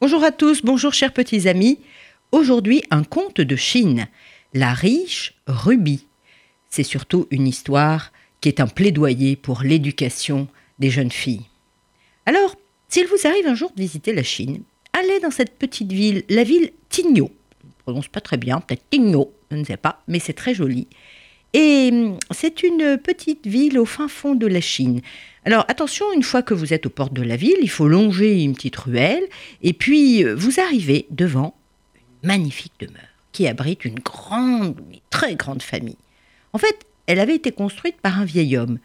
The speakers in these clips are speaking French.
Bonjour à tous, bonjour chers petits amis. Aujourd'hui, un conte de Chine, La riche Ruby. C'est surtout une histoire qui est un plaidoyer pour l'éducation des jeunes filles. Alors, s'il vous arrive un jour de visiter la Chine, allez dans cette petite ville, la ville Tigno. Je ne prononce pas très bien, peut-être Tigno, je ne sais pas, mais c'est très joli. Et hum, c'est une petite ville au fin fond de la Chine. Alors attention, une fois que vous êtes aux portes de la ville, il faut longer une petite ruelle, et puis euh, vous arrivez devant une magnifique demeure qui abrite une grande, très grande famille. En fait, elle avait été construite par un vieil homme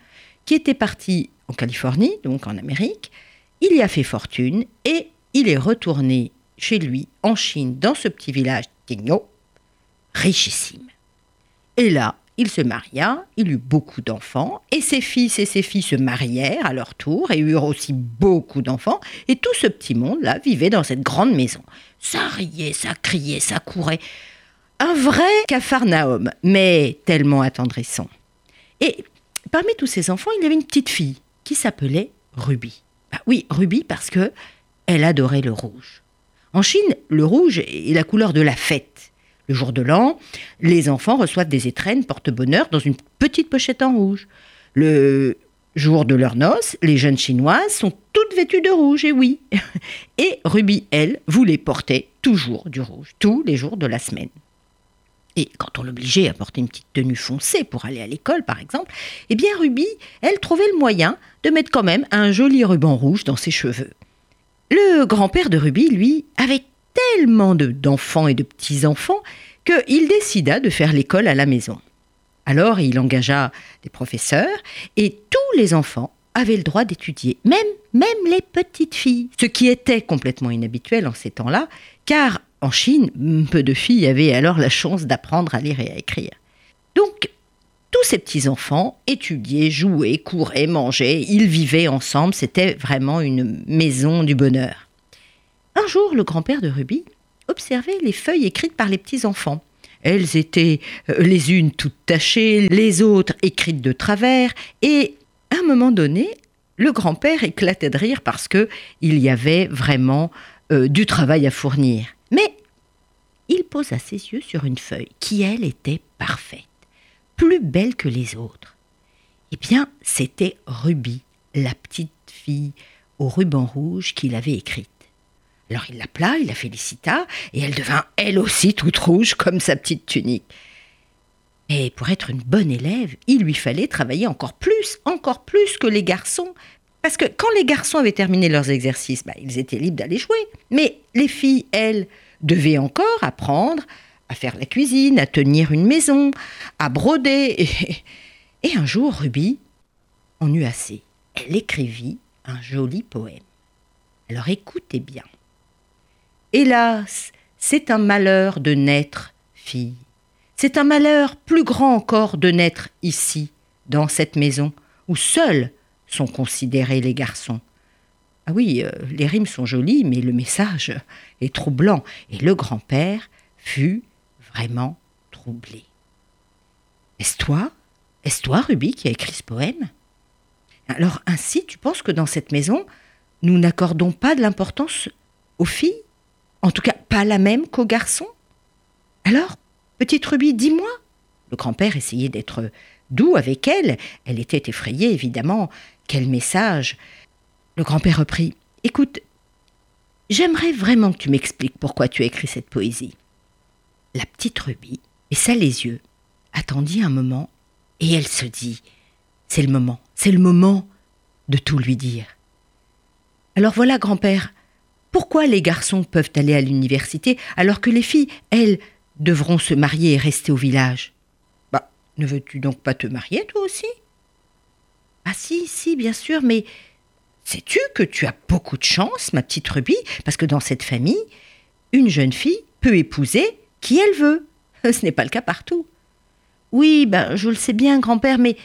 qui était parti en Californie, donc en Amérique. Il y a fait fortune et il est retourné chez lui en Chine, dans ce petit village Tigno, richissime. Et là, il se maria, il eut beaucoup d'enfants, et ses fils et ses filles se marièrent à leur tour et eurent aussi beaucoup d'enfants, et tout ce petit monde-là vivait dans cette grande maison. Ça riait, ça criait, ça courait. Un vrai capharnaüm, mais tellement attendrissant. Et parmi tous ces enfants, il y avait une petite fille qui s'appelait Ruby. Bah oui, Ruby parce que elle adorait le rouge. En Chine, le rouge est la couleur de la fête. Le jour de l'an, les enfants reçoivent des étrennes porte-bonheur dans une petite pochette en rouge. Le jour de leur noces, les jeunes chinoises sont toutes vêtues de rouge, et oui. Et Ruby, elle, voulait porter toujours du rouge, tous les jours de la semaine. Et quand on l'obligeait à porter une petite tenue foncée pour aller à l'école, par exemple, eh bien Ruby, elle trouvait le moyen de mettre quand même un joli ruban rouge dans ses cheveux. Le grand-père de Ruby, lui, avait tellement d'enfants et de petits-enfants qu'il décida de faire l'école à la maison. Alors il engagea des professeurs et tous les enfants avaient le droit d'étudier, même, même les petites filles, ce qui était complètement inhabituel en ces temps-là, car en Chine, peu de filles avaient alors la chance d'apprendre à lire et à écrire. Donc, tous ces petits-enfants étudiaient, jouaient, couraient, mangeaient, ils vivaient ensemble, c'était vraiment une maison du bonheur. Jour, le grand-père de Ruby observait les feuilles écrites par les petits-enfants. Elles étaient euh, les unes toutes tachées, les autres écrites de travers, et à un moment donné, le grand-père éclatait de rire parce que il y avait vraiment euh, du travail à fournir. Mais il posa ses yeux sur une feuille qui, elle, était parfaite, plus belle que les autres. Eh bien, c'était Ruby, la petite fille au ruban rouge qu'il avait écrite. Alors il l'appela, il la félicita, et elle devint elle aussi toute rouge comme sa petite tunique. Et pour être une bonne élève, il lui fallait travailler encore plus, encore plus que les garçons. Parce que quand les garçons avaient terminé leurs exercices, bah, ils étaient libres d'aller jouer. Mais les filles, elles, devaient encore apprendre à faire la cuisine, à tenir une maison, à broder. Et, et un jour, Ruby en eut assez. Elle écrivit un joli poème. Alors écoutez bien. Hélas, c'est un malheur de naître fille. C'est un malheur plus grand encore de naître ici, dans cette maison, où seuls sont considérés les garçons. Ah oui, euh, les rimes sont jolies, mais le message est troublant, et le grand-père fut vraiment troublé. Est-ce toi? Est-ce toi, Ruby, qui a écrit ce poème? Alors ainsi, tu penses que dans cette maison, nous n'accordons pas de l'importance aux filles? En tout cas, pas la même qu'aux garçons. Alors, petite Ruby, dis-moi. Le grand-père essayait d'être doux avec elle. Elle était effrayée, évidemment. Quel message Le grand-père reprit. Écoute, j'aimerais vraiment que tu m'expliques pourquoi tu as écrit cette poésie. La petite Ruby baissa les yeux, attendit un moment, et elle se dit C'est le moment, c'est le moment de tout lui dire. Alors voilà, grand-père, pourquoi les garçons peuvent aller à l'université alors que les filles, elles, devront se marier et rester au village? Bah, ne veux-tu donc pas te marier toi aussi? Ah si, si, bien sûr, mais sais-tu que tu as beaucoup de chance, ma petite Ruby, parce que dans cette famille, une jeune fille peut épouser qui elle veut. Ce n'est pas le cas partout. Oui, ben je le sais bien, grand-père, mais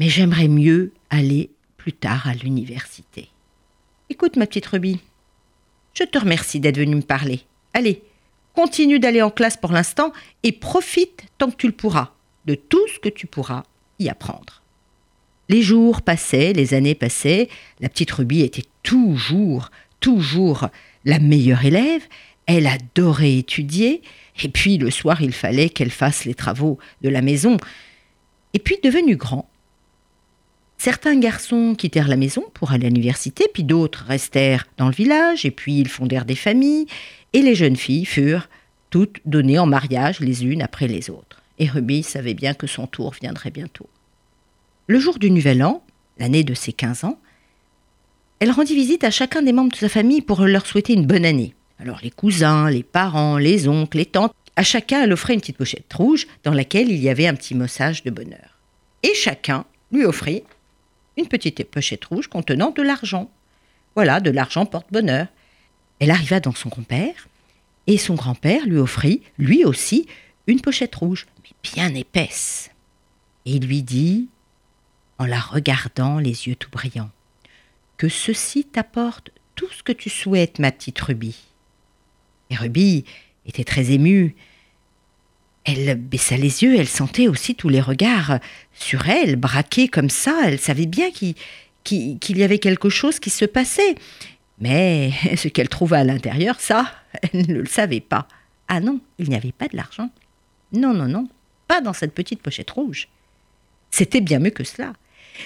mais j'aimerais mieux aller plus tard à l'université. Écoute, ma petite Ruby, je te remercie d'être venu me parler. Allez, continue d'aller en classe pour l'instant et profite tant que tu le pourras de tout ce que tu pourras y apprendre. Les jours passaient, les années passaient, la petite Ruby était toujours toujours la meilleure élève, elle adorait étudier, et puis le soir il fallait qu'elle fasse les travaux de la maison. Et puis devenu grand, certains garçons quittèrent la maison pour aller à l'université, puis d'autres restèrent dans le village, et puis ils fondèrent des familles, et les jeunes filles furent toutes données en mariage les unes après les autres. Et Ruby savait bien que son tour viendrait bientôt. Le jour du Nouvel An, l'année de ses 15 ans, elle rendit visite à chacun des membres de sa famille pour leur souhaiter une bonne année. Alors les cousins, les parents, les oncles, les tantes, à chacun elle offrait une petite pochette rouge dans laquelle il y avait un petit message de bonheur. Et chacun lui offrit une petite pochette rouge contenant de l'argent. Voilà, de l'argent porte bonheur. Elle arriva dans son grand-père, et son grand-père lui offrit, lui aussi, une pochette rouge, mais bien épaisse. Et il lui dit, en la regardant les yeux tout brillants, que ceci t'apporte tout ce que tu souhaites, ma petite Ruby. Et Ruby était très émue. Elle baissa les yeux, elle sentait aussi tous les regards sur elle, braqués comme ça. Elle savait bien qu'il y avait quelque chose qui se passait. Mais ce qu'elle trouva à l'intérieur, ça, elle ne le savait pas. Ah non, il n'y avait pas de l'argent. Non, non, non, pas dans cette petite pochette rouge. C'était bien mieux que cela.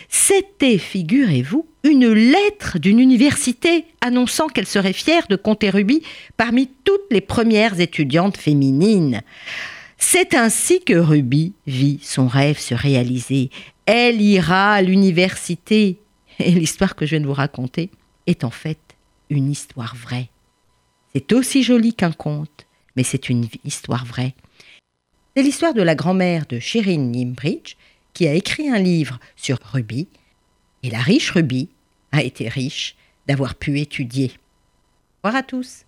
C'était, figurez-vous, une lettre d'une université annonçant qu'elle serait fière de compter Ruby parmi toutes les premières étudiantes féminines. C'est ainsi que Ruby vit son rêve se réaliser. Elle ira à l'université. Et l'histoire que je viens de vous raconter est en fait une histoire vraie. C'est aussi joli qu'un conte, mais c'est une histoire vraie. C'est l'histoire de la grand-mère de Shirin Nimbridge qui a écrit un livre sur Ruby, et la riche Ruby a été riche d'avoir pu étudier. Au revoir à tous.